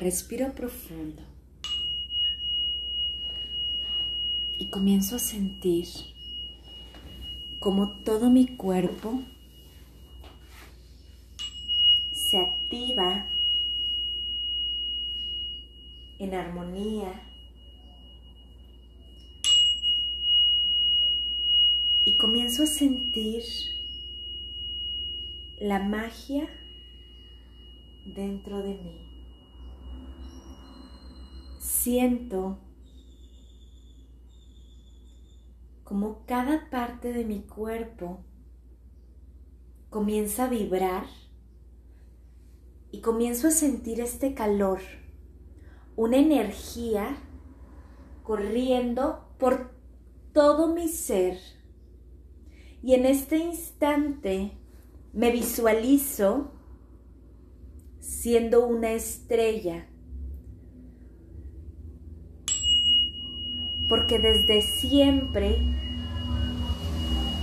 Respiro profundo. Y comienzo a sentir como todo mi cuerpo se activa en armonía y comienzo a sentir la magia dentro de mí. Siento como cada parte de mi cuerpo comienza a vibrar y comienzo a sentir este calor, una energía corriendo por todo mi ser. Y en este instante me visualizo siendo una estrella. Porque desde siempre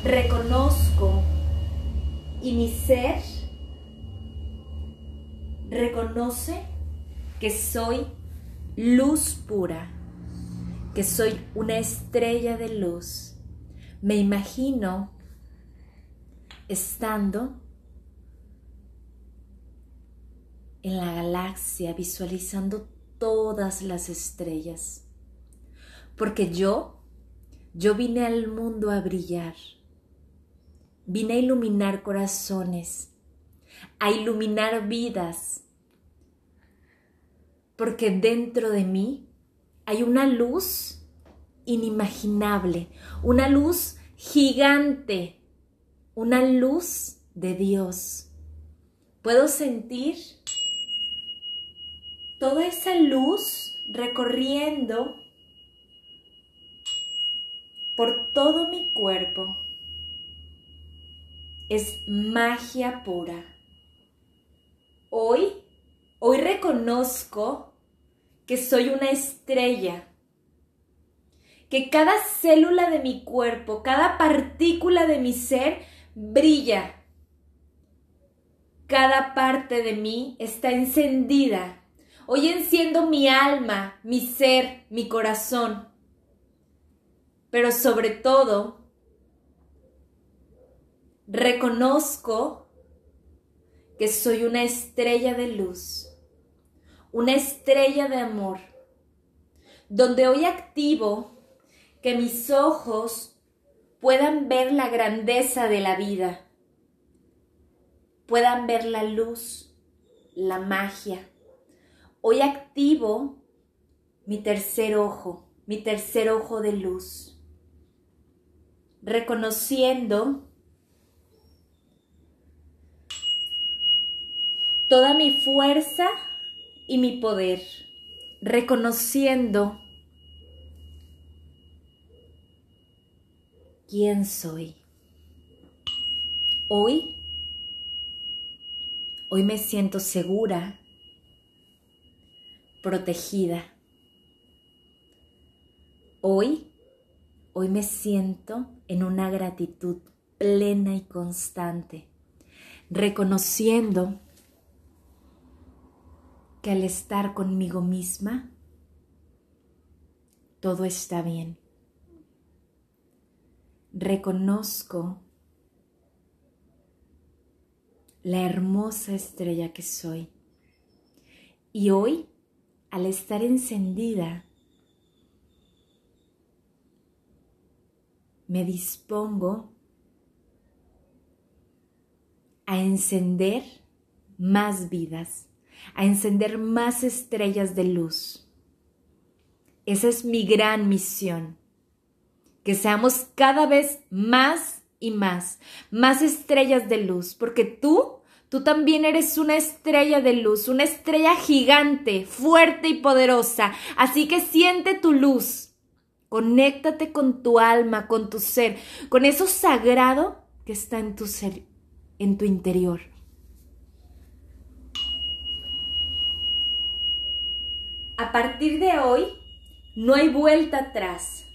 reconozco y mi ser reconoce que soy luz pura, que soy una estrella de luz. Me imagino estando en la galaxia visualizando todas las estrellas. Porque yo, yo vine al mundo a brillar. Vine a iluminar corazones, a iluminar vidas. Porque dentro de mí hay una luz inimaginable, una luz gigante, una luz de Dios. Puedo sentir toda esa luz recorriendo por todo mi cuerpo. Es magia pura. Hoy, hoy reconozco que soy una estrella, que cada célula de mi cuerpo, cada partícula de mi ser brilla. Cada parte de mí está encendida Hoy enciendo mi alma, mi ser, mi corazón. Pero sobre todo, reconozco que soy una estrella de luz, una estrella de amor, donde hoy activo que mis ojos puedan ver la grandeza de la vida, puedan ver la luz, la magia, Hoy activo mi tercer ojo, mi tercer ojo de luz, reconociendo toda mi fuerza y mi poder, reconociendo quién soy. Hoy, hoy me siento segura protegida. Hoy, hoy me siento en una gratitud plena y constante, reconociendo que al estar conmigo misma, todo está bien. Reconozco la hermosa estrella que soy. Y hoy al estar encendida, me dispongo a encender más vidas, a encender más estrellas de luz. Esa es mi gran misión, que seamos cada vez más y más, más estrellas de luz, porque tú Tú también eres una estrella de luz, una estrella gigante, fuerte y poderosa. Así que siente tu luz. Conéctate con tu alma, con tu ser, con eso sagrado que está en tu ser, en tu interior. A partir de hoy, no hay vuelta atrás.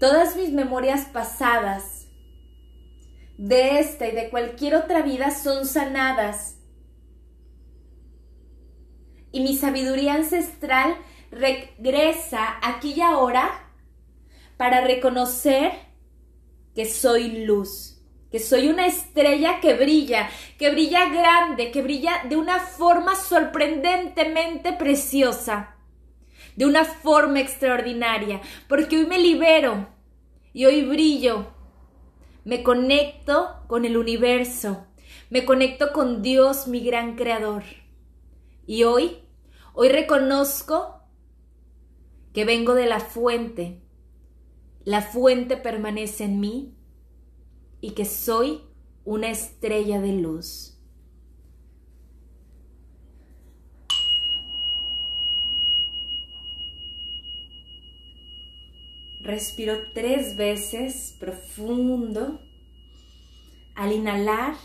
Todas mis memorias pasadas de esta y de cualquier otra vida son sanadas. y mi sabiduría ancestral regresa aquí y ahora para reconocer que soy luz, que soy una estrella que brilla, que brilla grande, que brilla de una forma sorprendentemente preciosa, de una forma extraordinaria, porque hoy me libero y hoy brillo, me conecto con el universo, me conecto con Dios, mi gran creador. Y hoy, hoy reconozco que vengo de la fuente. La fuente permanece en mí y que soy una estrella de luz. Respiro tres veces profundo. Al inhalar,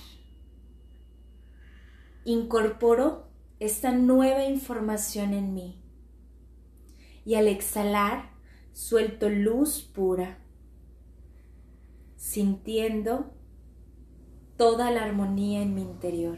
incorporo esta nueva información en mí. Y al exhalar, suelto luz pura, sintiendo toda la armonía en mi interior.